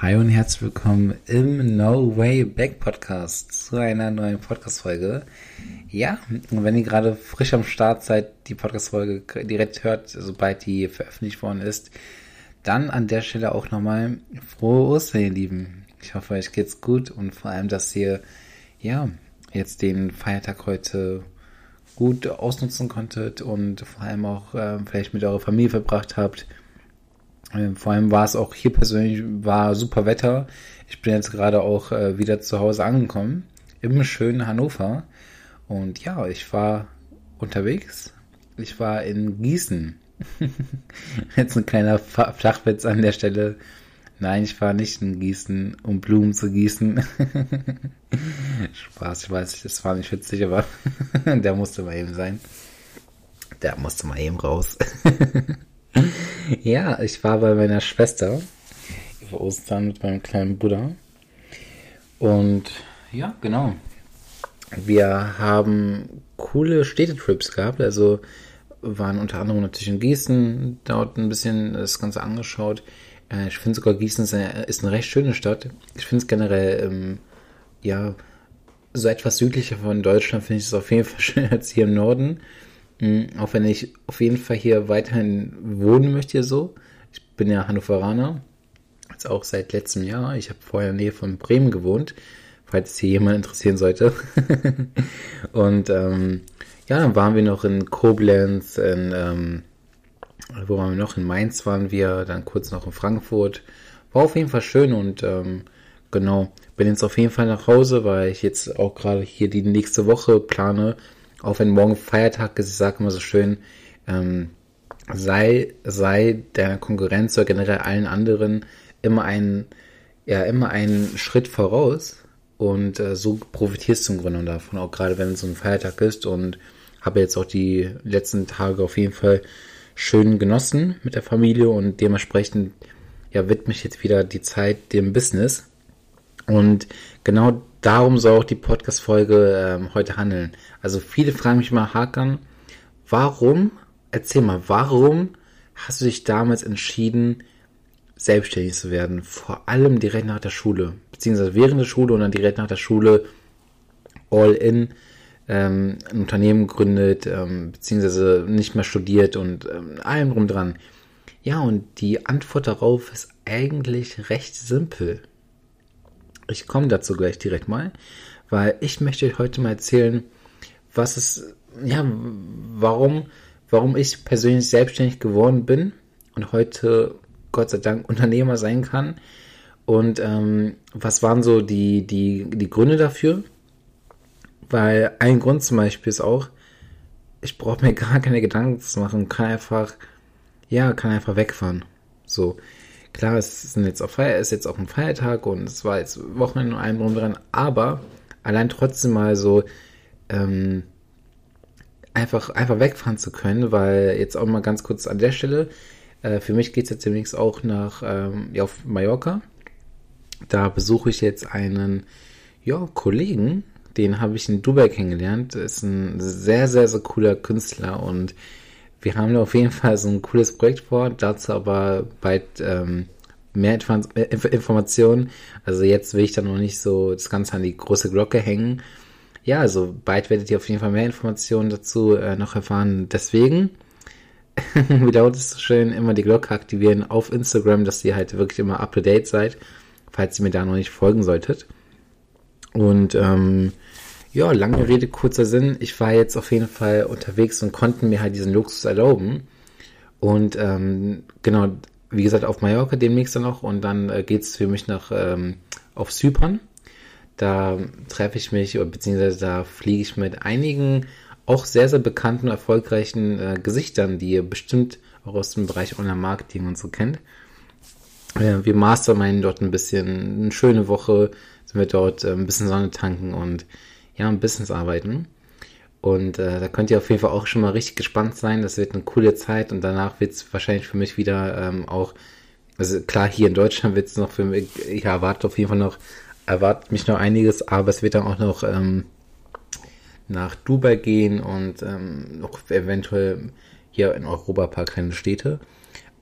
Hi und herzlich willkommen im No Way Back Podcast zu einer neuen Podcast-Folge. Ja, und wenn ihr gerade frisch am Start seid, die Podcast-Folge direkt hört, sobald die veröffentlicht worden ist, dann an der Stelle auch nochmal frohe Ostern, ihr Lieben. Ich hoffe, euch geht's gut und vor allem, dass ihr, ja, jetzt den Feiertag heute gut ausnutzen konntet und vor allem auch äh, vielleicht mit eurer Familie verbracht habt vor allem war es auch hier persönlich, war super Wetter. Ich bin jetzt gerade auch äh, wieder zu Hause angekommen, im schönen Hannover. Und ja, ich war unterwegs. Ich war in Gießen. jetzt ein kleiner Flachwitz an der Stelle. Nein, ich war nicht in Gießen, um Blumen zu gießen. Spaß, ich weiß, das war nicht witzig, aber der musste mal eben sein. Der musste mal eben raus. Ja, ich war bei meiner Schwester über Ostern mit meinem kleinen Bruder. Und ja, genau. Wir haben coole Städtetrips gehabt. Also waren unter anderem natürlich in Gießen, dort ein bisschen das Ganze angeschaut. Äh, ich finde sogar Gießen ist eine, ist eine, recht schöne Stadt. Ich finde es generell, ähm, ja, so etwas südlicher von Deutschland finde ich es auf jeden Fall schöner als hier im Norden. Mhm, auch wenn ich auf jeden Fall hier weiterhin wohnen möchte, so. Ich bin ja Hannoveraner, jetzt auch seit letztem Jahr. Ich habe vorher in der Nähe von Bremen gewohnt, falls es hier jemand interessieren sollte. und ähm, ja, dann waren wir noch in Koblenz, in, ähm, wo waren wir noch? In Mainz waren wir, dann kurz noch in Frankfurt. War auf jeden Fall schön und ähm, genau, bin jetzt auf jeden Fall nach Hause, weil ich jetzt auch gerade hier die nächste Woche plane, auch wenn morgen Feiertag ist, ich sage immer so schön, ähm, sei, sei der Konkurrenz oder generell allen anderen immer ein, ja, immer einen Schritt voraus. Und äh, so profitierst du im Grunde davon, auch gerade wenn es so ein Feiertag ist. Und habe jetzt auch die letzten Tage auf jeden Fall schön genossen mit der Familie. Und dementsprechend ja, widme ich jetzt wieder die Zeit dem Business. Und genau darum soll auch die Podcast-Folge ähm, heute handeln. Also viele fragen mich mal, Hakan, warum, erzähl mal, warum hast du dich damals entschieden, selbstständig zu werden? Vor allem direkt nach der Schule, beziehungsweise während der Schule und dann direkt nach der Schule all in ähm, ein Unternehmen gegründet, ähm, beziehungsweise nicht mehr studiert und ähm, allem drum dran. Ja, und die Antwort darauf ist eigentlich recht simpel. Ich komme dazu gleich direkt mal, weil ich möchte euch heute mal erzählen, was es, ja, warum, warum ich persönlich selbstständig geworden bin und heute Gott sei Dank Unternehmer sein kann. Und ähm, was waren so die, die, die Gründe dafür? Weil ein Grund zum Beispiel ist auch, ich brauche mir gar keine Gedanken zu machen, kann einfach, ja, kann einfach wegfahren. So, Klar, es ist jetzt auch Feier, ist jetzt auch ein Feiertag und es war jetzt Wochenende und allem drum dran, aber allein trotzdem mal so ähm, einfach, einfach wegfahren zu können, weil jetzt auch mal ganz kurz an der Stelle, äh, für mich geht es jetzt demnächst auch nach ähm, ja, auf Mallorca. Da besuche ich jetzt einen ja, Kollegen, den habe ich in Dubai kennengelernt. Ist ein sehr, sehr, sehr cooler Künstler und wir haben da auf jeden Fall so ein cooles Projekt vor, dazu aber bald ähm, mehr Inf Informationen. Also jetzt will ich da noch nicht so das Ganze an die große Glocke hängen. Ja, also bald werdet ihr auf jeden Fall mehr Informationen dazu äh, noch erfahren. Deswegen wiederholt es so schön, immer die Glocke aktivieren auf Instagram, dass ihr halt wirklich immer up to date seid, falls ihr mir da noch nicht folgen solltet. Und ähm, ja, lange Rede, kurzer Sinn. Ich war jetzt auf jeden Fall unterwegs und konnten mir halt diesen Luxus erlauben. Und ähm, genau, wie gesagt, auf Mallorca demnächst dann noch. Und dann äh, es für mich nach ähm, auf Zypern. Da treffe ich mich, beziehungsweise da fliege ich mit einigen auch sehr, sehr bekannten, erfolgreichen äh, Gesichtern, die ihr bestimmt auch aus dem Bereich Online-Marketing und so kennt. Äh, wir masterminden dort ein bisschen, eine schöne Woche, sind wir dort äh, ein bisschen Sonne tanken und ja, im Business arbeiten. Und äh, da könnt ihr auf jeden Fall auch schon mal richtig gespannt sein. Das wird eine coole Zeit und danach wird es wahrscheinlich für mich wieder ähm, auch, also klar, hier in Deutschland wird es noch für mich, ich erwarte auf jeden Fall noch, erwartet mich noch einiges, aber es wird dann auch noch ähm, nach Dubai gehen und ähm, noch eventuell hier in Europa ein paar kleine Städte.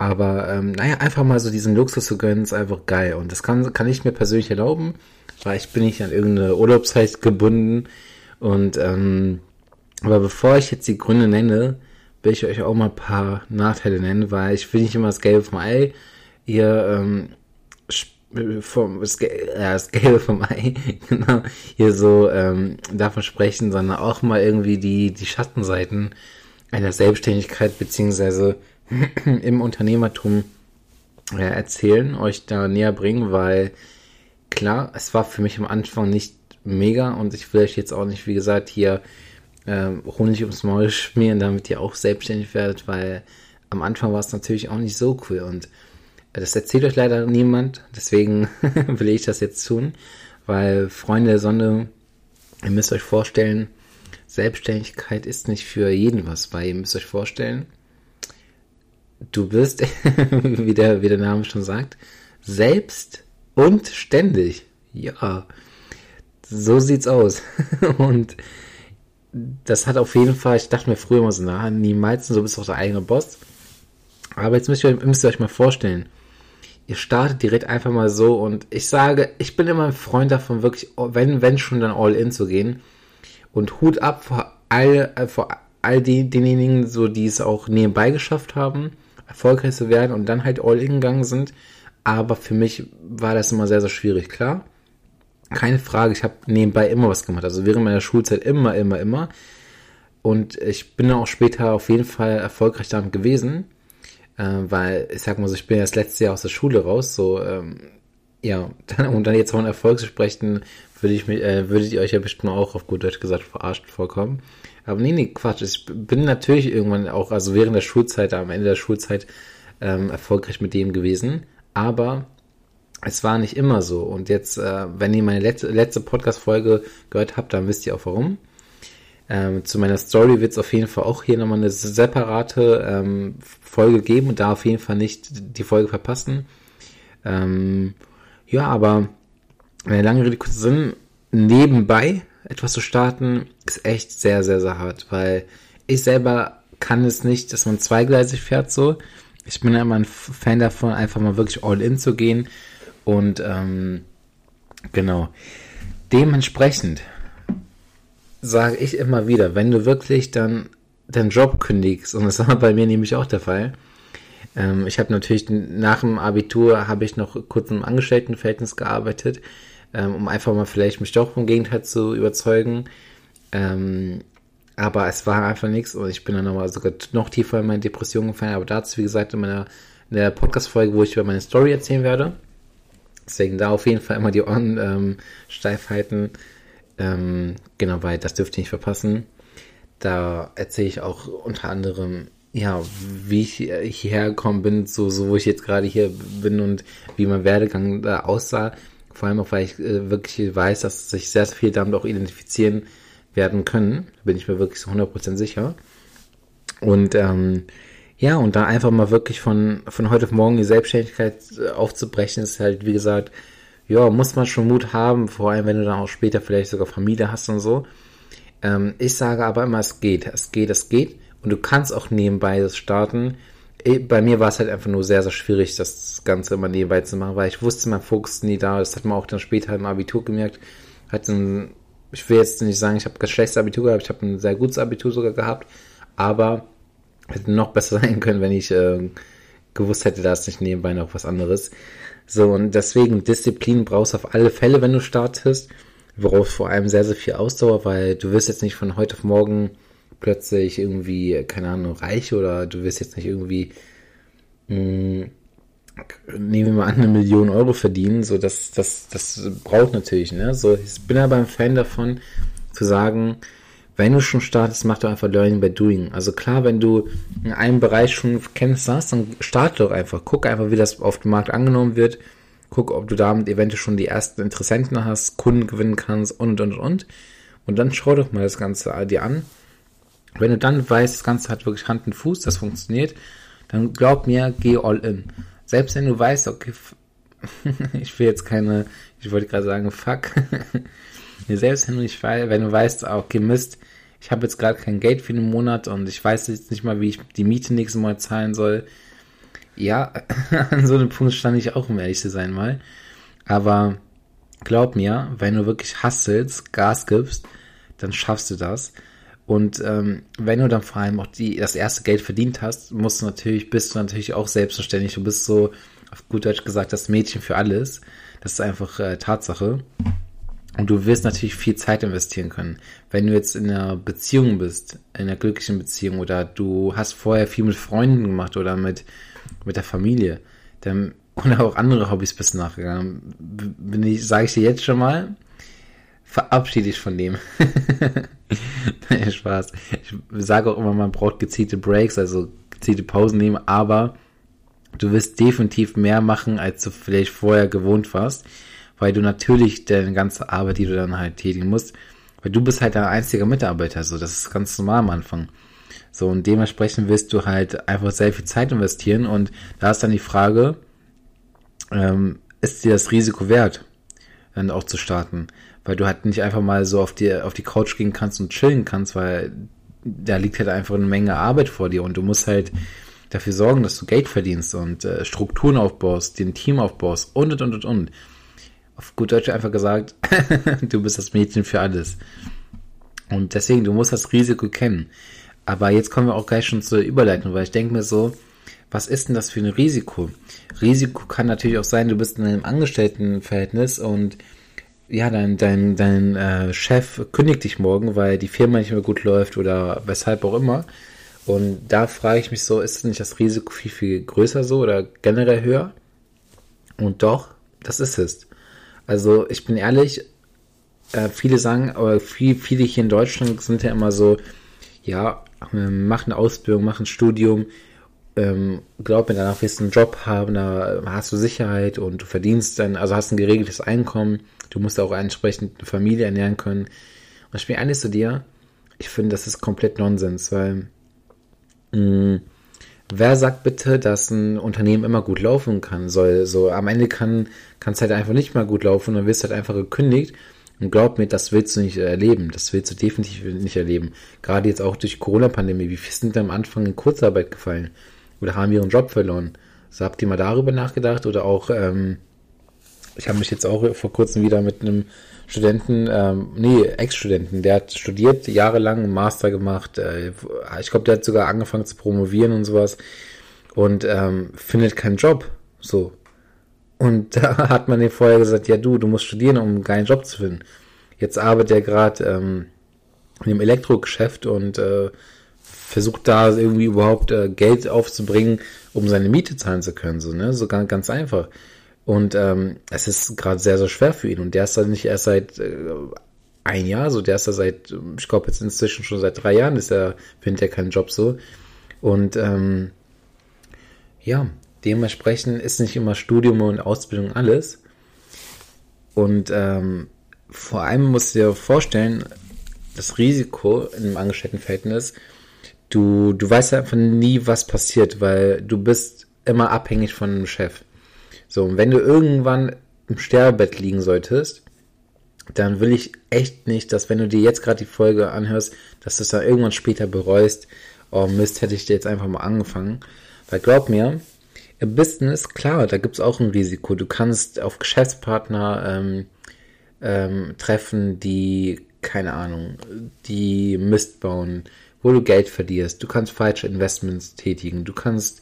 Aber ähm, naja, einfach mal so diesen Luxus zu gönnen, ist einfach geil. Und das kann, kann ich mir persönlich erlauben, weil ich bin nicht an irgendeine Urlaubszeit gebunden. Und ähm, aber bevor ich jetzt die Gründe nenne, will ich euch auch mal ein paar Nachteile nennen, weil ich will nicht immer das Gelbe vom Ei. Ihr ähm, vom das, Gelbe vom Ei, genau, hier so ähm, davon sprechen, sondern auch mal irgendwie die, die Schattenseiten einer Selbstständigkeit beziehungsweise im Unternehmertum äh, erzählen, euch da näher bringen, weil klar, es war für mich am Anfang nicht mega und ich will euch jetzt auch nicht, wie gesagt, hier äh, Honig ums Maul schmieren, damit ihr auch selbstständig werdet, weil am Anfang war es natürlich auch nicht so cool und äh, das erzählt euch leider niemand, deswegen will ich das jetzt tun, weil Freunde der Sonne, ihr müsst euch vorstellen, Selbstständigkeit ist nicht für jeden was, weil ihr müsst euch vorstellen, du bist, wie, der, wie der Name schon sagt, selbst und ständig. Ja, so sieht's aus. und das hat auf jeden Fall, ich dachte mir früher immer so, na, niemals, so bist du auch der eigene Boss. Aber jetzt müsst ihr, müsst ihr euch mal vorstellen, ihr startet direkt einfach mal so und ich sage, ich bin immer ein Freund davon, wirklich, wenn, wenn schon dann all in zu gehen und Hut ab vor all, äh, vor all die, denjenigen, so, die es auch nebenbei geschafft haben, erfolgreich zu werden und dann halt all in gegangen sind. Aber für mich war das immer sehr, sehr schwierig, klar. Keine Frage, ich habe nebenbei immer was gemacht. Also während meiner Schulzeit immer, immer, immer. Und ich bin auch später auf jeden Fall erfolgreich damit gewesen. Äh, weil, ich sag mal so, ich bin ja das letzte Jahr aus der Schule raus, so, ähm, ja, dann, um dann jetzt von Erfolg zu sprechen, würde ich mich, äh, würdet ihr euch ja bestimmt auch auf gut Deutsch gesagt verarscht vorkommen. Aber nee, nee, Quatsch. Ich bin natürlich irgendwann auch, also während der Schulzeit, am Ende der Schulzeit, ähm, erfolgreich mit dem gewesen. Aber es war nicht immer so. Und jetzt, äh, wenn ihr meine letzte, letzte Podcast-Folge gehört habt, dann wisst ihr auch warum. Ähm, zu meiner Story wird es auf jeden Fall auch hier nochmal eine separate ähm, Folge geben und da auf jeden Fall nicht die Folge verpassen. Ähm, ja, aber eine lange Rede, kurzer Sinn, nebenbei etwas zu starten, ist echt sehr, sehr, sehr hart, weil ich selber kann es nicht, dass man zweigleisig fährt so. Ich bin ja immer ein Fan davon, einfach mal wirklich all in zu gehen und ähm, genau. Dementsprechend sage ich immer wieder, wenn du wirklich dann deinen Job kündigst, und das war bei mir nämlich auch der Fall, ähm, ich habe natürlich nach dem Abitur habe ich noch kurz im Angestelltenverhältnis gearbeitet, ähm, um einfach mal vielleicht mich doch vom Gegenteil zu überzeugen. Ähm, aber es war einfach nichts und ich bin dann nochmal sogar noch tiefer in meine Depression gefallen. Aber dazu, wie gesagt, in meiner in der Podcast-Folge, wo ich über meine Story erzählen werde. Deswegen da auf jeden Fall immer die Ohren ähm, steif halten. Ähm, genau, weil das dürft ihr nicht verpassen. Da erzähle ich auch unter anderem, ja, wie ich hierher gekommen bin, so, so wo ich jetzt gerade hier bin und wie mein Werdegang da aussah. Vor allem auch, weil ich äh, wirklich weiß, dass sich sehr, sehr viel damit auch identifizieren werden können. Bin ich mir wirklich so 100% sicher. Und ähm, ja, und da einfach mal wirklich von, von heute auf morgen die Selbstständigkeit äh, aufzubrechen, ist halt, wie gesagt, ja, muss man schon Mut haben, vor allem wenn du dann auch später vielleicht sogar Familie hast und so. Ähm, ich sage aber immer, es geht, es geht, es geht. Und du kannst auch nebenbei das starten. Bei mir war es halt einfach nur sehr, sehr schwierig, das Ganze immer nebenbei zu machen, weil ich wusste, mein Fokus nie da. Das hat man auch dann später im Abitur gemerkt. Hat ein, ich will jetzt nicht sagen, ich habe kein schlechtes Abitur gehabt, ich habe ein sehr gutes Abitur sogar gehabt, aber hätte noch besser sein können, wenn ich äh, gewusst hätte, da ist nicht nebenbei noch was anderes. So, und deswegen Disziplin brauchst du auf alle Fälle, wenn du startest. Worauf vor allem sehr, sehr viel Ausdauer, weil du wirst jetzt nicht von heute auf morgen plötzlich irgendwie, keine Ahnung, reich oder du wirst jetzt nicht irgendwie, mh, hm, nehmen wir mal an, eine Million Euro verdienen. So, das, das, das braucht natürlich, ne? So, ich bin aber ein Fan davon, zu sagen, wenn du schon startest, mach doch einfach Learning by Doing. Also klar, wenn du in einem Bereich schon Kenntnisse hast, dann starte doch einfach. Guck einfach, wie das auf dem Markt angenommen wird. Guck, ob du damit eventuell schon die ersten Interessenten hast, Kunden gewinnen kannst und, und, und. Und dann schau doch mal das Ganze dir an wenn du dann weißt, das Ganze hat wirklich Hand und Fuß, das funktioniert, dann glaub mir, geh all in. Selbst wenn du weißt, okay, ich will jetzt keine, ich wollte gerade sagen, fuck. Selbst wenn du nicht wenn du weißt, ah, okay, Mist, ich habe jetzt gerade kein Geld für den Monat und ich weiß jetzt nicht mal, wie ich die Miete nächsten Mal zahlen soll. Ja, an so einem Punkt stand ich auch, um ehrlich zu sein, mal. Aber glaub mir, wenn du wirklich hasselst, Gas gibst, dann schaffst du das. Und ähm, wenn du dann vor allem auch die, das erste Geld verdient hast, musst du natürlich, bist du natürlich auch selbstverständlich. Du bist so, auf gut Deutsch gesagt, das Mädchen für alles. Das ist einfach äh, Tatsache. Und du wirst natürlich viel Zeit investieren können. Wenn du jetzt in einer Beziehung bist, in einer glücklichen Beziehung oder du hast vorher viel mit Freunden gemacht oder mit, mit der Familie, dann, oder auch andere Hobbys bist nachgegangen, bin ich, sage ich dir jetzt schon mal, verabschiede dich von dem. Spaß. Ich sage auch immer, man braucht gezielte Breaks, also gezielte Pausen nehmen, aber du wirst definitiv mehr machen, als du vielleicht vorher gewohnt warst weil du natürlich deine ganze Arbeit, die du dann halt tätigen musst, weil du bist halt dein einziger Mitarbeiter, so, das ist ganz normal am Anfang. So, und dementsprechend wirst du halt einfach sehr viel Zeit investieren und da ist dann die Frage, ähm, ist dir das Risiko wert, dann auch zu starten? Weil du halt nicht einfach mal so auf die, auf die Couch gehen kannst und chillen kannst, weil da liegt halt einfach eine Menge Arbeit vor dir und du musst halt dafür sorgen, dass du Geld verdienst und äh, Strukturen aufbaust, den Team aufbaust und und und und auf gut Deutsch einfach gesagt, du bist das Mädchen für alles. Und deswegen, du musst das Risiko kennen. Aber jetzt kommen wir auch gleich schon zur Überleitung, weil ich denke mir so, was ist denn das für ein Risiko? Risiko kann natürlich auch sein, du bist in einem Angestelltenverhältnis und ja, dein, dein, dein äh, Chef kündigt dich morgen, weil die Firma nicht mehr gut läuft oder weshalb auch immer. Und da frage ich mich so, ist nicht das Risiko viel, viel größer so oder generell höher? Und doch, das ist es. Also ich bin ehrlich, äh, viele sagen, aber viel, viele hier in Deutschland sind ja immer so, ja, mach eine Ausbildung, mach ein Studium, ähm, glaub mir, danach wirst du einen Job haben, da hast du Sicherheit und du verdienst dann, also hast ein geregeltes Einkommen, du musst auch entsprechend eine Familie ernähren können. Und ich bin ehrlich zu dir, ich finde, das ist komplett Nonsens, weil mh, mm, wer sagt bitte, dass ein Unternehmen immer gut laufen kann soll? So am Ende kann es halt einfach nicht mal gut laufen und wirst halt einfach gekündigt. Und glaub mir, das willst du nicht erleben. Das willst du definitiv nicht erleben. Gerade jetzt auch durch Corona-Pandemie. Wie viele sind am Anfang in Kurzarbeit gefallen? Oder haben ihren Job verloren? So habt ihr mal darüber nachgedacht? Oder auch, ähm, ich habe mich jetzt auch vor kurzem wieder mit einem Studenten, ähm, nee, Ex-Studenten, der hat studiert, jahrelang einen Master gemacht. Äh, ich glaube, der hat sogar angefangen zu promovieren und sowas und ähm, findet keinen Job. So. Und da hat man ihm vorher gesagt, ja du, du musst studieren, um einen geilen Job zu finden. Jetzt arbeitet er gerade ähm, in dem Elektrogeschäft und äh, versucht da irgendwie überhaupt äh, Geld aufzubringen, um seine Miete zahlen zu können. So, ne? So ganz, ganz einfach. Und ähm, es ist gerade sehr, sehr schwer für ihn. Und der ist da nicht erst seit äh, ein Jahr, so der ist da seit, ich glaube jetzt inzwischen schon seit drei Jahren ist er, findet er keinen Job so. Und ähm, ja, dementsprechend ist nicht immer Studium und Ausbildung alles. Und ähm, vor allem musst du dir vorstellen, das Risiko in einem Angestelltenverhältnis, du, du weißt einfach nie, was passiert, weil du bist immer abhängig von einem Chef. So, und wenn du irgendwann im Sterbebett liegen solltest, dann will ich echt nicht, dass wenn du dir jetzt gerade die Folge anhörst, dass du es dann irgendwann später bereust, oh Mist, hätte ich dir jetzt einfach mal angefangen. Weil glaub mir, im Business, klar, da gibt es auch ein Risiko. Du kannst auf Geschäftspartner ähm, ähm, treffen, die, keine Ahnung, die Mist bauen, wo du Geld verlierst. Du kannst falsche Investments tätigen. Du kannst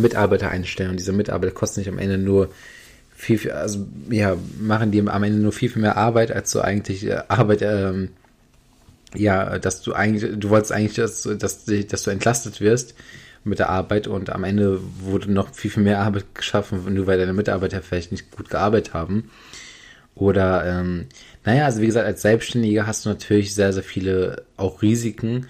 Mitarbeiter einstellen. Und diese Mitarbeiter kosten nicht am Ende nur viel, viel also ja, machen die am Ende nur viel, viel mehr Arbeit, als du eigentlich äh, Arbeit, ähm, ja, dass du eigentlich, du wolltest eigentlich, dass, dass, dass du entlastet wirst mit der Arbeit. Und am Ende wurde noch viel, viel mehr Arbeit geschaffen, nur weil deine Mitarbeiter vielleicht nicht gut gearbeitet haben. Oder, ähm, naja, also wie gesagt, als Selbstständiger hast du natürlich sehr, sehr viele auch Risiken,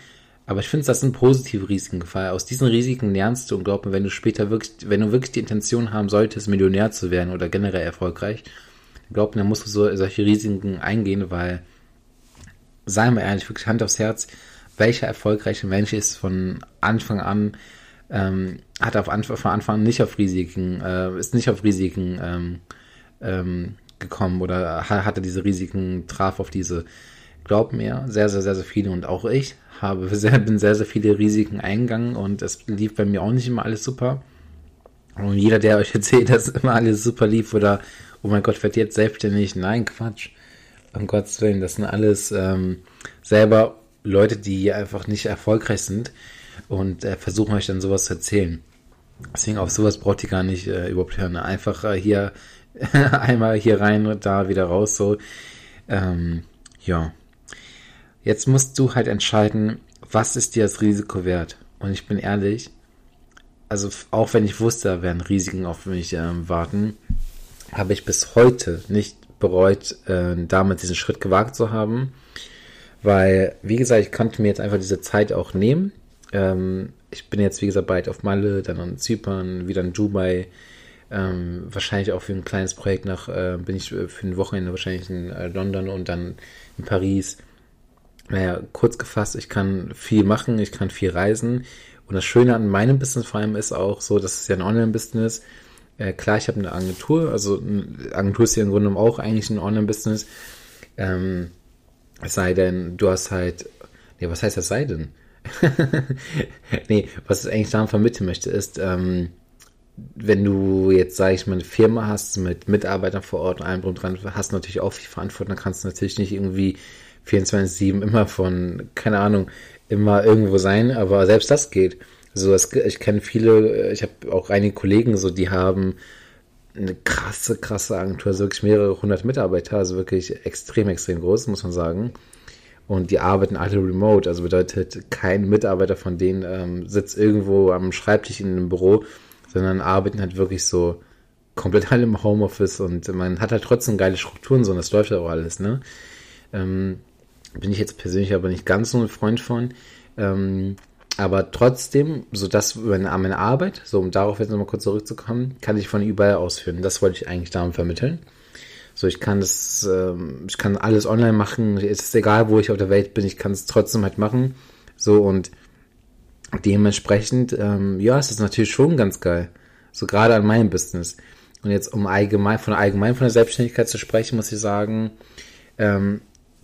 aber ich finde, das sind positive Risiken, weil aus diesen Risiken lernst du und glaub mir, wenn du später wirklich, wenn du wirklich die Intention haben solltest, Millionär zu werden oder generell erfolgreich, glaub mir, dann musst du so, solche Risiken eingehen, weil, sei mal ehrlich, wirklich Hand aufs Herz, welcher erfolgreiche Mensch ist von Anfang an, ähm, hat auf Anfang, von Anfang an nicht auf Risiken, äh, ist nicht auf Risiken ähm, ähm, gekommen oder hatte diese Risiken, traf auf diese, glaub mir, sehr, sehr, sehr, sehr viele und auch ich habe sehr, bin sehr, sehr viele Risiken eingegangen und es lief bei mir auch nicht immer alles super. Und jeder, der euch erzählt, dass immer alles super lief oder, oh mein Gott, wird jetzt selbstständig. Nein, Quatsch. Um Gottes Willen, das sind alles ähm, selber Leute, die einfach nicht erfolgreich sind und äh, versuchen euch dann sowas zu erzählen. Deswegen auf sowas braucht ihr gar nicht äh, überhaupt hören. Einfach äh, hier einmal hier rein und da wieder raus. So, ähm, ja. Jetzt musst du halt entscheiden, was ist dir das Risiko wert? Und ich bin ehrlich, also auch wenn ich wusste, da werden Risiken auf mich ähm, warten, habe ich bis heute nicht bereut, äh, damit diesen Schritt gewagt zu haben. Weil, wie gesagt, ich konnte mir jetzt einfach diese Zeit auch nehmen. Ähm, ich bin jetzt, wie gesagt, bald auf Malle, dann in Zypern, wieder in Dubai. Ähm, wahrscheinlich auch für ein kleines Projekt nach, äh, bin ich für ein Wochenende wahrscheinlich in äh, London und dann in Paris. Naja, kurz gefasst, ich kann viel machen, ich kann viel reisen. Und das Schöne an meinem Business vor allem ist auch so, dass es ja ein Online-Business äh, klar, ich habe eine Agentur, also eine Agentur ist ja im Grunde auch eigentlich ein Online-Business. Ähm, es sei denn, du hast halt, nee, was heißt das sei denn? nee, was ich eigentlich daran vermitteln möchte, ist, ähm, wenn du jetzt, sage ich mal, eine Firma hast mit Mitarbeitern vor Ort und allem drum dran, hast du natürlich auch viel Verantwortung, dann kannst du natürlich nicht irgendwie 24-7 immer von, keine Ahnung, immer irgendwo sein, aber selbst das geht. Also es, ich kenne viele, ich habe auch einige Kollegen, so die haben eine krasse, krasse Agentur, also wirklich mehrere hundert Mitarbeiter, also wirklich extrem, extrem groß, muss man sagen. Und die arbeiten alle remote, also bedeutet, kein Mitarbeiter von denen ähm, sitzt irgendwo am Schreibtisch in einem Büro, sondern arbeiten halt wirklich so komplett alle im Homeoffice und man hat halt trotzdem geile Strukturen, so und das läuft ja auch alles, ne? Ähm, bin ich jetzt persönlich aber nicht ganz so ein Freund von. Ähm, aber trotzdem, so dass meine, meine Arbeit, so um darauf jetzt nochmal kurz zurückzukommen, kann ich von überall ausführen. Das wollte ich eigentlich damit vermitteln. So, ich kann das, ähm, ich kann alles online machen. Es ist egal, wo ich auf der Welt bin, ich kann es trotzdem halt machen. So und dementsprechend, ähm, ja, es ist natürlich schon ganz geil. So gerade an meinem Business. Und jetzt um allgemein, von allgemein von der Selbstständigkeit zu sprechen, muss ich sagen, ähm,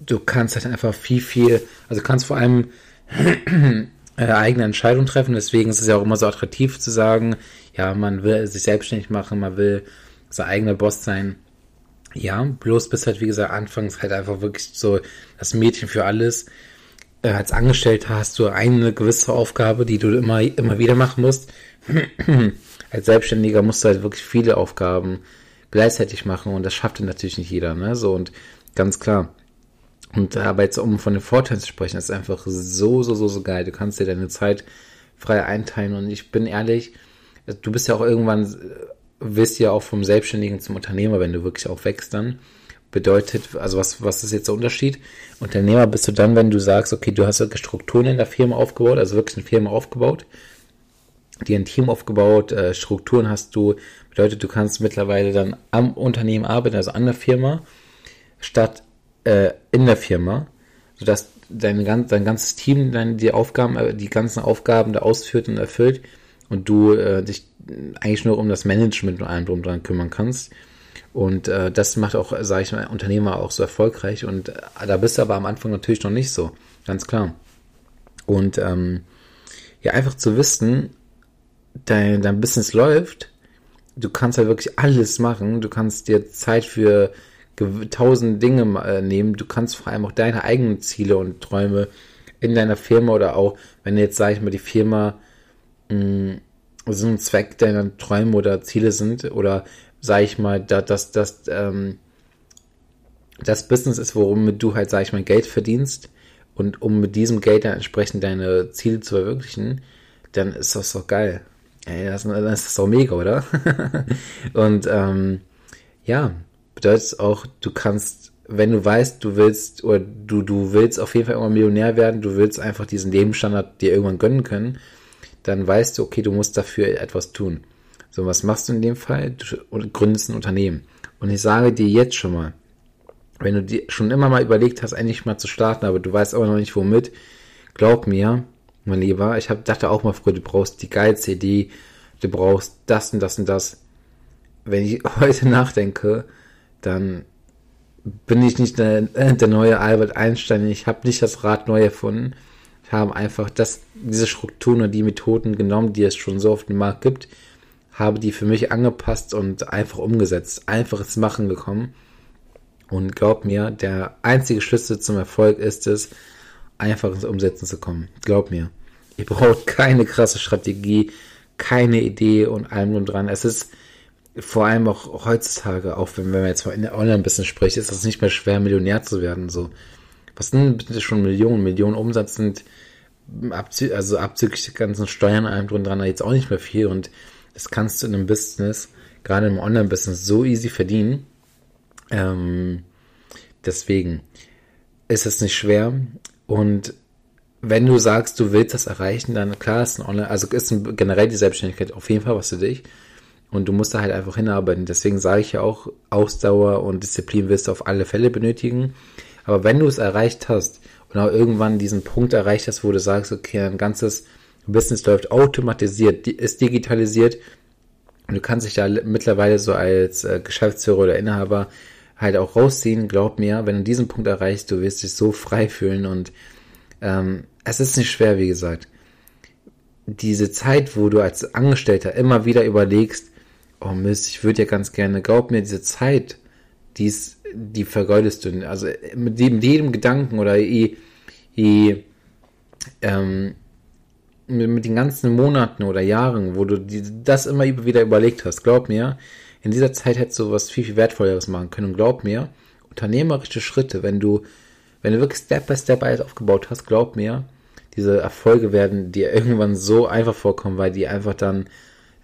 du kannst halt einfach viel, viel, also kannst vor allem äh, eigene Entscheidungen treffen. Deswegen ist es ja auch immer so attraktiv zu sagen, ja, man will sich selbstständig machen, man will sein eigener Boss sein. Ja, bloß bis halt, wie gesagt, anfangs halt einfach wirklich so das Mädchen für alles. Äh, als Angestellter hast du eine gewisse Aufgabe, die du immer, immer wieder machen musst. als Selbstständiger musst du halt wirklich viele Aufgaben gleichzeitig machen und das schafft natürlich nicht jeder, ne? So und ganz klar und aber jetzt, um von den Vorteilen zu sprechen, ist einfach so, so, so, so geil. Du kannst dir deine Zeit frei einteilen und ich bin ehrlich, du bist ja auch irgendwann, wirst ja auch vom Selbstständigen zum Unternehmer, wenn du wirklich auch wächst dann. Bedeutet, also was, was ist jetzt der Unterschied? Unternehmer bist du dann, wenn du sagst, okay, du hast wirklich Strukturen in der Firma aufgebaut, also wirklich eine Firma aufgebaut, dir ein Team aufgebaut, äh, Strukturen hast du, bedeutet, du kannst mittlerweile dann am Unternehmen arbeiten, also an der Firma, statt äh, in der Firma, sodass dein, dein ganzes Team dann die Aufgaben, äh, die ganzen Aufgaben da ausführt und erfüllt und du äh, dich eigentlich nur um das Management und allem drum dran kümmern kannst. Und äh, das macht auch, sage ich mal, Unternehmer auch so erfolgreich. Und äh, da bist du aber am Anfang natürlich noch nicht so, ganz klar. Und ähm, ja, einfach zu wissen, dein, dein Business läuft, du kannst halt wirklich alles machen, du kannst dir Zeit für tausend Dinge äh, nehmen. Du kannst vor allem auch deine eigenen Ziele und Träume in deiner Firma oder auch, wenn jetzt, sage ich mal, die Firma mh, so ein Zweck deiner Träume oder Ziele sind oder, sage ich mal, dass das, das, ähm, das Business ist, worum du halt, sage ich mal, Geld verdienst und um mit diesem Geld dann entsprechend deine Ziele zu verwirklichen, dann ist das doch geil. Ey, das, das ist doch mega, oder? und ähm, ja, bedeutet auch, du kannst, wenn du weißt, du willst, oder du, du willst auf jeden Fall irgendwann Millionär werden, du willst einfach diesen Lebensstandard dir irgendwann gönnen können, dann weißt du, okay, du musst dafür etwas tun. So, was machst du in dem Fall? Du gründest ein Unternehmen. Und ich sage dir jetzt schon mal, wenn du dir schon immer mal überlegt hast, eigentlich mal zu starten, aber du weißt aber noch nicht womit, glaub mir, mein Lieber, ich hab, dachte auch mal früher, du brauchst die geilste Idee, du brauchst das und das und das. Wenn ich heute nachdenke, dann bin ich nicht der, der neue Albert Einstein. Ich habe nicht das Rad neu erfunden. Ich habe einfach das, diese Strukturen und die Methoden genommen, die es schon so auf dem Markt gibt, habe die für mich angepasst und einfach umgesetzt, einfach ins Machen gekommen. Und glaub mir, der einzige Schlüssel zum Erfolg ist es, einfach ins Umsetzen zu kommen. Glaub mir. Ihr braucht keine krasse Strategie, keine Idee und allem und dran. Es ist vor allem auch heutzutage, auch wenn, wenn man jetzt mal in der Online-Business spricht, ist es nicht mehr schwer, Millionär zu werden. So, was sind bitte schon Millionen? Millionen Umsatz sind abzü also abzüglich der ganzen Steuern allem drum dran jetzt auch nicht mehr viel und das kannst du in einem Business, gerade im Online-Business, so easy verdienen. Ähm, deswegen ist es nicht schwer und wenn du sagst, du willst das erreichen, dann klar ist ein Online, also ist ein, generell die Selbstständigkeit auf jeden Fall was für dich. Und du musst da halt einfach hinarbeiten. Deswegen sage ich ja auch, Ausdauer und Disziplin wirst du auf alle Fälle benötigen. Aber wenn du es erreicht hast und auch irgendwann diesen Punkt erreicht hast, wo du sagst, okay, ein ganzes Business läuft automatisiert, ist digitalisiert und du kannst dich da mittlerweile so als äh, Geschäftsführer oder Inhaber halt auch rausziehen, glaub mir, wenn du diesen Punkt erreichst, du wirst dich so frei fühlen und ähm, es ist nicht schwer, wie gesagt. Diese Zeit, wo du als Angestellter immer wieder überlegst, oh Mist, ich würde ja ganz gerne, glaub mir, diese Zeit, die ist, die vergeudest du. Also mit jedem, mit jedem Gedanken oder je, je ähm, mit, mit, den ganzen Monaten oder Jahren, wo du die, das immer wieder überlegt hast, glaub mir, in dieser Zeit hättest du was viel, viel Wertvolleres machen können. Und glaub mir, unternehmerische Schritte, wenn du, wenn du wirklich Step by Step alles aufgebaut hast, glaub mir, diese Erfolge werden dir irgendwann so einfach vorkommen, weil die einfach dann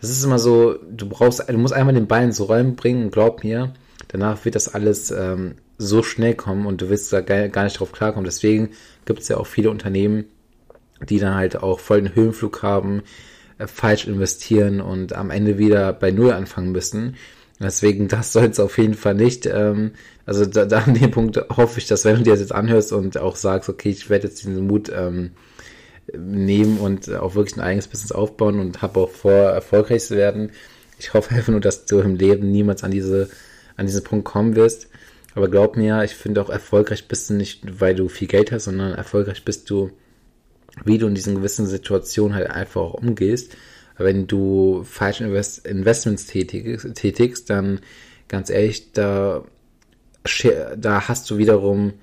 das ist immer so, du brauchst, du musst einmal den Ball ins Rollen bringen und glaub mir, danach wird das alles ähm, so schnell kommen und du wirst da gar, nicht drauf klarkommen. Deswegen gibt es ja auch viele Unternehmen, die dann halt auch voll den Höhenflug haben, äh, falsch investieren und am Ende wieder bei Null anfangen müssen. Deswegen, das soll es auf jeden Fall nicht. Ähm, also da, da an dem Punkt hoffe ich, dass wenn du dir das jetzt anhörst und auch sagst, okay, ich werde jetzt diesen Mut ähm, nehmen und auch wirklich ein eigenes Business aufbauen und habe auch vor, erfolgreich zu werden. Ich hoffe einfach nur, dass du im Leben niemals an diese, an diesen Punkt kommen wirst. Aber glaub mir, ich finde auch erfolgreich bist du nicht, weil du viel Geld hast, sondern erfolgreich bist du, wie du in diesen gewissen Situationen halt einfach auch umgehst. Wenn du falsche Invest Investments tätigst, tätigst, dann ganz ehrlich, da, da hast du wiederum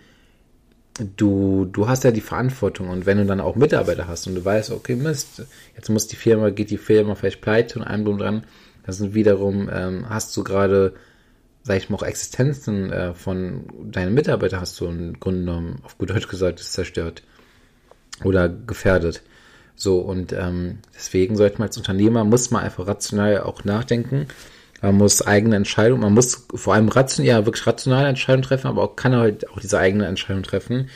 du, du hast ja die Verantwortung und wenn du dann auch Mitarbeiter hast und du weißt, okay, Mist, jetzt muss die Firma, geht die Firma vielleicht pleite und einem drum dran, dann sind wiederum, ähm, hast du gerade, sag ich mal, auch Existenzen äh, von deinen Mitarbeitern hast du im Grunde genommen, auf gut Deutsch gesagt, ist zerstört oder gefährdet. So, und ähm, deswegen sollte man als Unternehmer, muss man einfach rational auch nachdenken man muss eigene Entscheidungen, man muss vor allem rational, ja, wirklich rationale Entscheidungen treffen, aber auch kann er halt auch diese eigene Entscheidung treffen.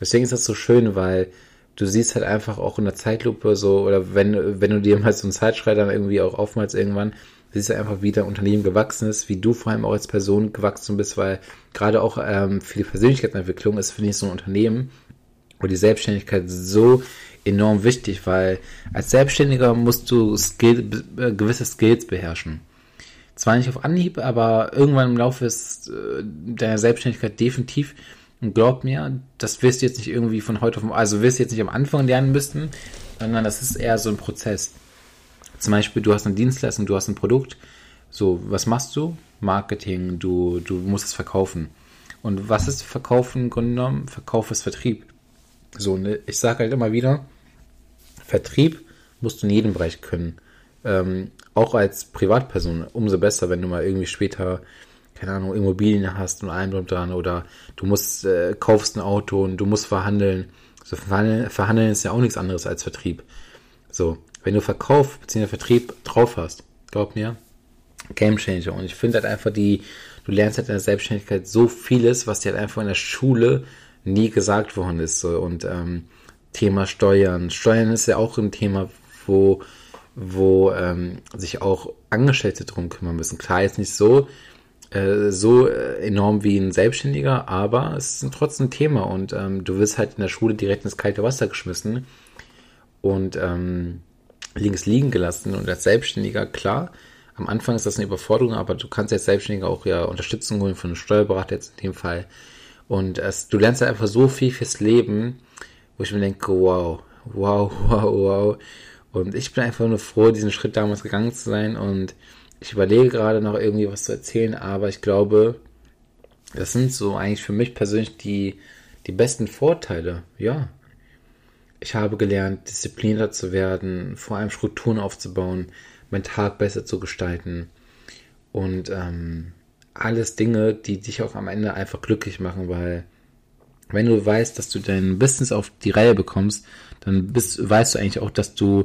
Deswegen ist das so schön, weil du siehst halt einfach auch in der Zeitlupe so, oder wenn, wenn du dir mal so einen Zeitschrei dann irgendwie auch aufmalst irgendwann, siehst du einfach, wie dein Unternehmen gewachsen ist, wie du vor allem auch als Person gewachsen bist, weil gerade auch ähm, für die Persönlichkeitsentwicklung ist, finde ich, so ein Unternehmen wo die Selbstständigkeit so enorm wichtig, weil als Selbstständiger musst du Skill, äh, gewisse Skills beherrschen zwar nicht auf Anhieb, aber irgendwann im Laufe des, äh, der Selbstständigkeit definitiv. Und glaub mir, das wirst du jetzt nicht irgendwie von heute auf, also wirst du jetzt nicht am Anfang lernen müssen, sondern das ist eher so ein Prozess. Zum Beispiel, du hast eine Dienstleistung, du hast ein Produkt. So, was machst du? Marketing, du, du musst es verkaufen. Und was ist Verkaufen im Grunde genommen? Verkauf ist Vertrieb. So, ne? ich sage halt immer wieder, Vertrieb musst du in jedem Bereich können ähm, auch als Privatperson umso besser, wenn du mal irgendwie später, keine Ahnung, Immobilien hast und einen drum dran oder du musst, äh, kaufst ein Auto und du musst verhandeln. So verhandeln, verhandeln ist ja auch nichts anderes als Vertrieb. So, wenn du Verkauf bzw. Vertrieb drauf hast, glaub mir, Game Changer. Und ich finde halt einfach die, du lernst halt in der Selbstständigkeit so vieles, was dir halt einfach in der Schule nie gesagt worden ist. So. Und ähm, Thema Steuern. Steuern ist ja auch ein Thema, wo wo ähm, sich auch Angestellte drum kümmern müssen. Klar, jetzt nicht so, äh, so äh, enorm wie ein Selbstständiger, aber es ist trotzdem ein Thema und ähm, du wirst halt in der Schule direkt ins kalte Wasser geschmissen und ähm, links liegen gelassen und als Selbstständiger, klar, am Anfang ist das eine Überforderung, aber du kannst als Selbstständiger auch ja Unterstützung holen von einem Steuerberater jetzt in dem Fall. Und es, du lernst halt einfach so viel fürs Leben, wo ich mir denke, wow, wow, wow, wow. Und ich bin einfach nur froh, diesen Schritt damals gegangen zu sein. Und ich überlege gerade noch irgendwie was zu erzählen, aber ich glaube, das sind so eigentlich für mich persönlich die, die besten Vorteile. Ja. Ich habe gelernt, disziplinierter zu werden, vor allem Strukturen aufzubauen, meinen Tag besser zu gestalten. Und ähm, alles Dinge, die dich auch am Ende einfach glücklich machen, weil wenn du weißt, dass du dein Business auf die Reihe bekommst, dann bist, weißt du eigentlich auch, dass du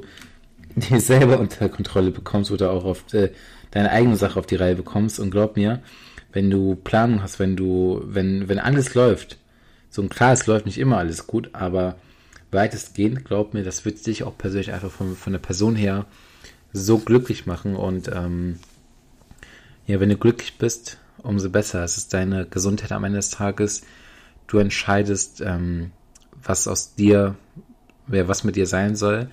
dich selber unter Kontrolle bekommst oder auch auf äh, deine eigene Sache auf die Reihe bekommst. Und glaub mir, wenn du Planung hast, wenn du, wenn, wenn alles läuft, so klar, es läuft nicht immer alles gut, aber weitestgehend, glaub mir, das wird dich auch persönlich einfach von, von der Person her so glücklich machen und ähm, ja, wenn du glücklich bist, umso besser. Es ist deine Gesundheit am Ende des Tages. Du entscheidest, ähm, was aus dir, wer was mit dir sein soll.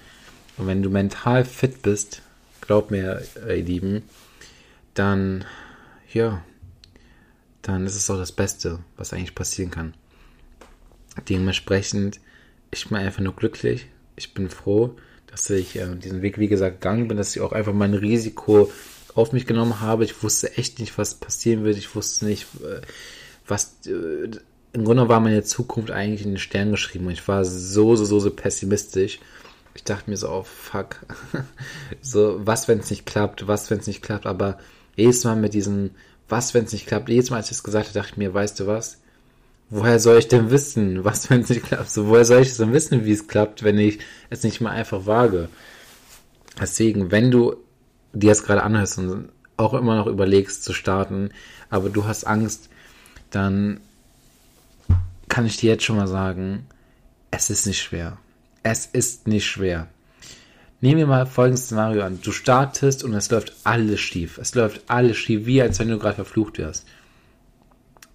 Und wenn du mental fit bist, glaub mir, ihr Lieben, dann, ja, dann ist es auch das Beste, was eigentlich passieren kann. Dementsprechend, ich bin einfach nur glücklich. Ich bin froh, dass ich äh, diesen Weg, wie gesagt, gegangen bin, dass ich auch einfach mein Risiko auf mich genommen habe. Ich wusste echt nicht, was passieren wird. Ich wusste nicht, äh, was. Äh, Im Grunde war meine Zukunft eigentlich in den Stern geschrieben und ich war so, so, so, so pessimistisch. Ich dachte mir so, oh fuck. so, was, wenn es nicht klappt? Was, wenn es nicht klappt? Aber jedes Mal mit diesem, was, wenn es nicht klappt? Jedes Mal, als ich es gesagt habe, dachte ich mir, weißt du was? Woher soll ich denn wissen, was, wenn es nicht klappt? So, woher soll ich denn wissen, wie es klappt, wenn ich es nicht mal einfach wage? Deswegen, wenn du dir das gerade anhörst und auch immer noch überlegst zu starten, aber du hast Angst, dann kann ich dir jetzt schon mal sagen, es ist nicht schwer. Es ist nicht schwer. Nehmen wir mal folgendes Szenario an. Du startest und es läuft alles schief. Es läuft alles schief, wie als wenn du gerade verflucht wärst.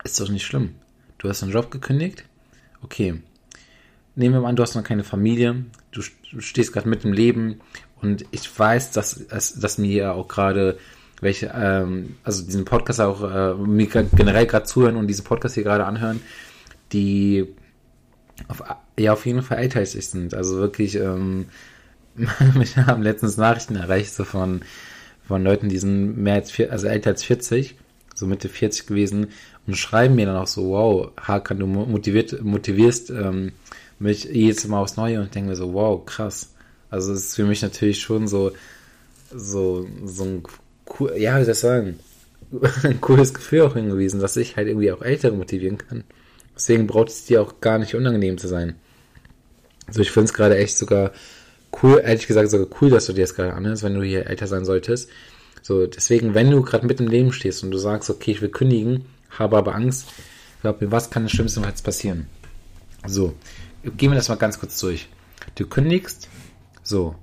Ist doch nicht schlimm. Du hast einen Job gekündigt. Okay. Nehmen wir mal an, du hast noch keine Familie. Du stehst gerade mit im Leben und ich weiß, dass, dass, dass mir auch gerade welche, ähm, also diesen Podcast auch äh, mir generell gerade zuhören und diesen Podcast hier gerade anhören, die auf, ja auf jeden Fall älter als ich sind. Also wirklich, ähm, mich haben letztens Nachrichten erreicht, so von, von Leuten, die sind mehr als vier, also älter als 40, so Mitte 40 gewesen und schreiben mir dann auch so, wow, Hakan, du motiviert, motivierst ähm, mich jedes Mal aufs Neue und ich denke mir so, wow, krass. Also es ist für mich natürlich schon so, so, so ein cool, ja, wie soll ich sagen, ein cooles Gefühl auch hingewiesen, dass ich halt irgendwie auch Ältere motivieren kann. Deswegen braucht es dir auch gar nicht unangenehm zu sein. Also ich finde es gerade echt sogar cool, ehrlich gesagt sogar cool, dass du dir das gerade anhörst, wenn du hier älter sein solltest. So, deswegen, wenn du gerade mit im Leben stehst und du sagst, okay, ich will kündigen, habe aber Angst, glaub mir, was kann das Schlimmste jetzt passieren? So, gehen wir das mal ganz kurz durch. Du kündigst, so.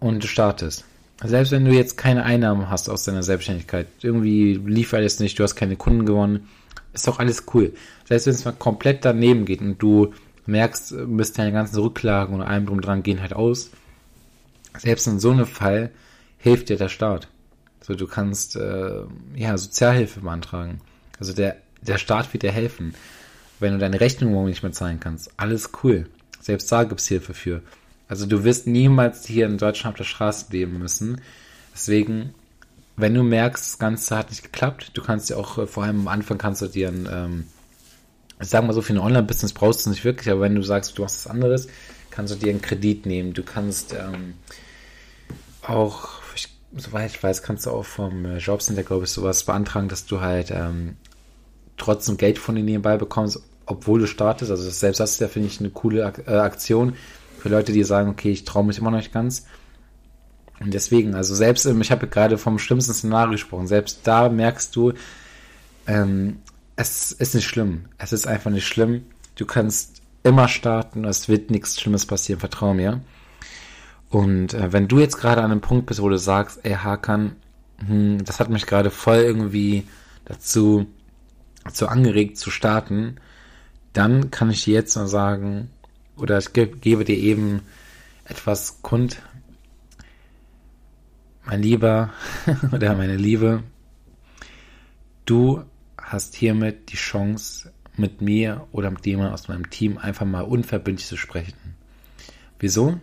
Und du startest. Selbst wenn du jetzt keine Einnahmen hast aus deiner Selbstständigkeit, irgendwie lief alles nicht, du hast keine Kunden gewonnen, ist doch alles cool. Selbst wenn es mal komplett daneben geht und du merkst, bist deine ganzen Rücklagen und allem drum dran gehen halt aus, selbst in so einem Fall hilft dir der Staat. So, du kannst äh, ja Sozialhilfe beantragen. Also der, der Staat wird dir helfen. Wenn du deine Rechnung morgen nicht mehr zahlen kannst, alles cool. Selbst da gibt's Hilfe für. Also du wirst niemals hier in Deutschland auf der Straße leben müssen. Deswegen, wenn du merkst, das Ganze hat nicht geklappt, du kannst ja auch, äh, vor allem am Anfang kannst du dir ein, ähm, ich sag mal so, für ein Online-Business brauchst du es nicht wirklich, aber wenn du sagst, du machst was anderes, kannst du dir einen Kredit nehmen. Du kannst ähm, auch, soweit ich weiß, kannst du auch vom äh, Jobcenter, glaube ich, sowas beantragen, dass du halt ähm, trotzdem Geld von denen nebenbei bekommst, obwohl du startest. Also selbst das ist ja, finde ich, eine coole äh, Aktion für Leute, die sagen, okay, ich traue mich immer noch nicht ganz. Und deswegen, also selbst, ich habe gerade vom schlimmsten Szenario gesprochen, selbst da merkst du, ähm, es ist nicht schlimm. Es ist einfach nicht schlimm. Du kannst immer starten, es wird nichts Schlimmes passieren, vertrau mir. Und äh, wenn du jetzt gerade an einem Punkt bist, wo du sagst, ey Hakan, hm, das hat mich gerade voll irgendwie dazu, dazu angeregt zu starten, dann kann ich dir jetzt nur sagen, oder ich ge gebe dir eben etwas kund. Mein Lieber oder meine Liebe, du hast hiermit die Chance, mit mir oder mit jemandem aus meinem Team einfach mal unverbindlich zu sprechen. Wieso?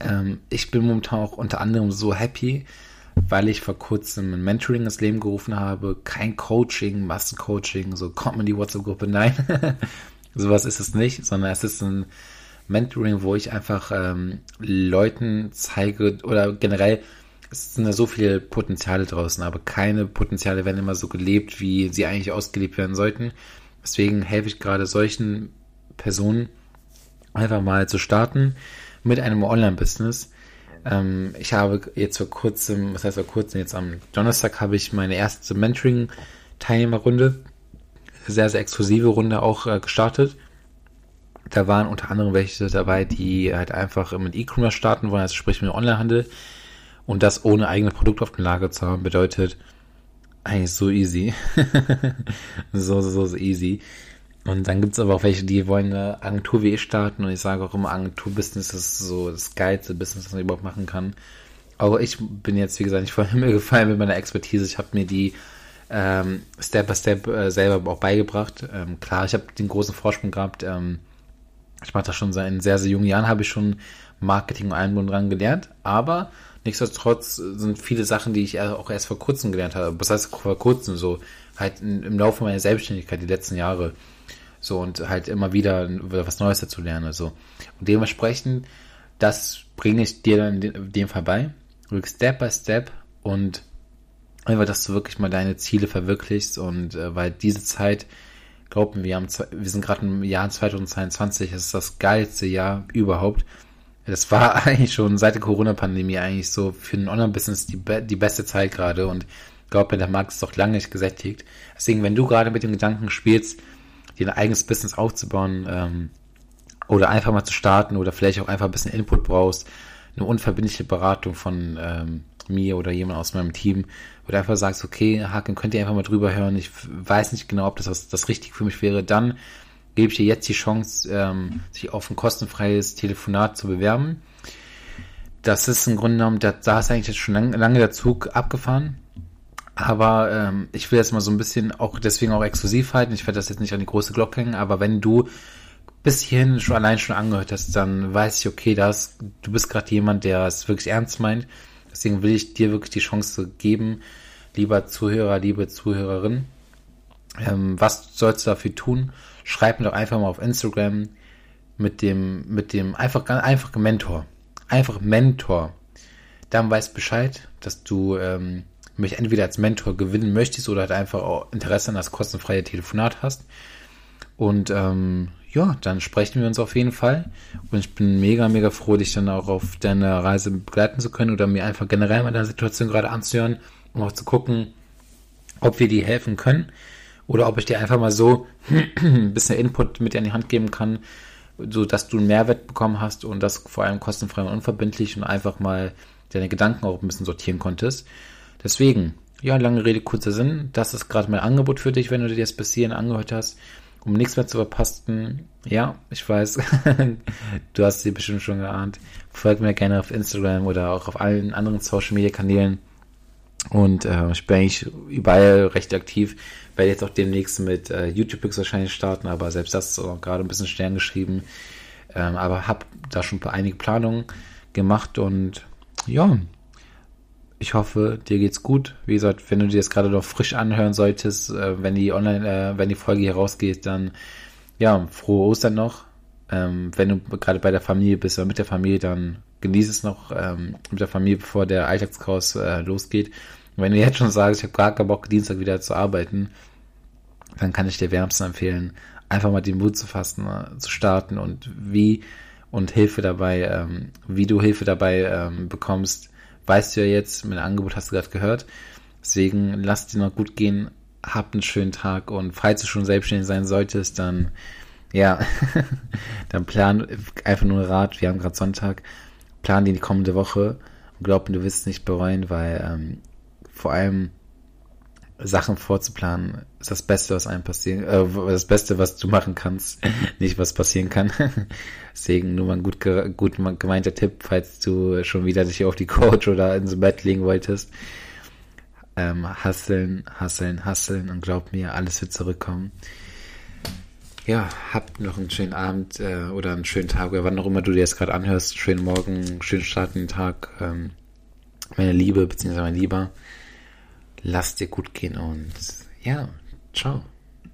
ähm, ich bin momentan auch unter anderem so happy, weil ich vor kurzem ein Mentoring ins Leben gerufen habe. Kein Coaching, Massencoaching, so kommt man die WhatsApp-Gruppe. Nein, sowas ist es nicht, sondern es ist ein Mentoring, wo ich einfach ähm, Leuten zeige oder generell es sind ja so viele Potenziale draußen, aber keine Potenziale werden immer so gelebt, wie sie eigentlich ausgelebt werden sollten. Deswegen helfe ich gerade solchen Personen einfach mal zu starten mit einem Online-Business. Ähm, ich habe jetzt vor kurzem, was heißt vor kurzem, jetzt am Donnerstag habe ich meine erste Mentoring-Teilnehmerrunde, sehr, sehr exklusive Runde auch äh, gestartet. Da waren unter anderem welche dabei, die halt einfach mit E-Commerce starten wollen, also sprich mit Onlinehandel. Und das ohne eigene Produkte auf dem Lager zu haben, bedeutet eigentlich so easy. so, so, so easy. Und dann gibt es aber auch welche, die wollen eine Agentur wie ich starten. Und ich sage auch immer, Agenturbusiness ist so das geilste Business, was man überhaupt machen kann. Aber ich bin jetzt, wie gesagt, nicht vor Himmel gefallen mit meiner Expertise. Ich habe mir die ähm, Step by Step äh, selber auch beigebracht. Ähm, klar, ich habe den großen Vorsprung gehabt. Ähm, ich mache das schon seit sehr, sehr jungen Jahren, habe ich schon Marketing und allem dran gelernt. Aber nichtsdestotrotz sind viele Sachen, die ich auch erst vor kurzem gelernt habe. Was heißt vor kurzem so? Halt im Laufe meiner Selbstständigkeit die letzten Jahre. So und halt immer wieder was Neues dazu lernen. So. Und dementsprechend, das bringe ich dir dann in dem Fall bei. Step by Step und einfach, dass du wirklich mal deine Ziele verwirklichst und äh, weil diese Zeit, glaub mir, wir haben, wir sind gerade im Jahr 2022, es ist das geilste Jahr überhaupt. Das war eigentlich schon seit der Corona-Pandemie eigentlich so für ein Online-Business die, die beste Zeit gerade und glaub mir, der Markt ist doch lange nicht gesättigt. Deswegen, wenn du gerade mit dem Gedanken spielst, dir ein eigenes Business aufzubauen ähm, oder einfach mal zu starten oder vielleicht auch einfach ein bisschen Input brauchst, eine unverbindliche Beratung von ähm, mir oder jemand aus meinem Team, wo du einfach sagst, okay, Haken, könnt ihr einfach mal drüber hören, ich weiß nicht genau, ob das das, das richtig für mich wäre, dann gebe ich dir jetzt die Chance, ähm, sich auf ein kostenfreies Telefonat zu bewerben. Das ist im Grunde genommen, da, da ist eigentlich jetzt schon lang, lange der Zug abgefahren. Aber ähm, ich will jetzt mal so ein bisschen auch deswegen auch exklusiv halten. Ich werde das jetzt nicht an die große Glocke hängen, aber wenn du bis hierhin schon allein schon angehört hast, dann weiß ich, okay, das, du bist gerade jemand, der es wirklich ernst meint. Deswegen will ich dir wirklich die Chance geben, lieber Zuhörer, liebe Zuhörerin. Ähm, was sollst du dafür tun? Schreib mir doch einfach mal auf Instagram mit dem, mit dem einfach, einfach Mentor. Einfach Mentor. Dann weißt Bescheid, dass du ähm, mich entweder als Mentor gewinnen möchtest oder halt einfach auch Interesse an das kostenfreie Telefonat hast. Und ähm, ja, dann sprechen wir uns auf jeden Fall. Und ich bin mega, mega froh, dich dann auch auf deiner Reise begleiten zu können oder mir einfach generell mal deine Situation gerade anzuhören, um auch zu gucken, ob wir dir helfen können oder ob ich dir einfach mal so ein bisschen Input mit dir in die Hand geben kann, so dass du einen Mehrwert bekommen hast und das vor allem kostenfrei und unverbindlich und einfach mal deine Gedanken auch ein bisschen sortieren konntest. Deswegen, ja, lange Rede, kurzer Sinn. Das ist gerade mein Angebot für dich, wenn du dir das bis hierhin angehört hast. Um nichts mehr zu verpassen, ja, ich weiß, du hast sie bestimmt schon geahnt. Folgt mir gerne auf Instagram oder auch auf allen anderen Social Media Kanälen. Und äh, ich bin eigentlich überall recht aktiv. Werde jetzt auch demnächst mit äh, YouTube wahrscheinlich starten, aber selbst das ist auch gerade ein bisschen Stern geschrieben. Ähm, aber habe da schon einige Planungen gemacht und ja, ich hoffe, dir geht's gut. Wie gesagt, wenn du dir das gerade noch frisch anhören solltest, äh, wenn die online, äh, wenn die Folge hier rausgeht, dann ja, frohe Ostern noch. Ähm, wenn du gerade bei der Familie bist oder mit der Familie, dann genieße es noch ähm, mit der Familie, bevor der Alltagschaos äh, losgeht. Und wenn du jetzt schon sagst, ich habe gar keinen Bock, Dienstag wieder zu arbeiten, dann kann ich dir wärmstens empfehlen, einfach mal den Mut zu fassen, äh, zu starten und wie und Hilfe dabei, ähm, wie du Hilfe dabei ähm, bekommst, weißt du ja jetzt, mein Angebot hast du gerade gehört. Deswegen lass dir noch gut gehen, hab einen schönen Tag und falls du schon selbstständig sein solltest, dann ja, dann plan einfach nur Rat, wir haben gerade Sonntag, plan die kommende Woche. Und glaub mir, du wirst es nicht bereuen, weil ähm, vor allem Sachen vorzuplanen ist das Beste, was einem passieren, äh, das Beste, was du machen kannst, nicht was passieren kann. Deswegen nur mal ein gut, gut gemeinter Tipp, falls du schon wieder dich auf die Couch oder ins Bett legen wolltest. Ähm, hasseln, hasseln, hasseln und glaub mir, alles wird zurückkommen. ja, habt noch einen schönen Abend äh, oder einen schönen Tag oder wann auch immer du dir das gerade anhörst. Schönen Morgen, schönen Start in den Tag. Ähm, meine Liebe, beziehungsweise mein Lieber, lass dir gut gehen und ja, ciao.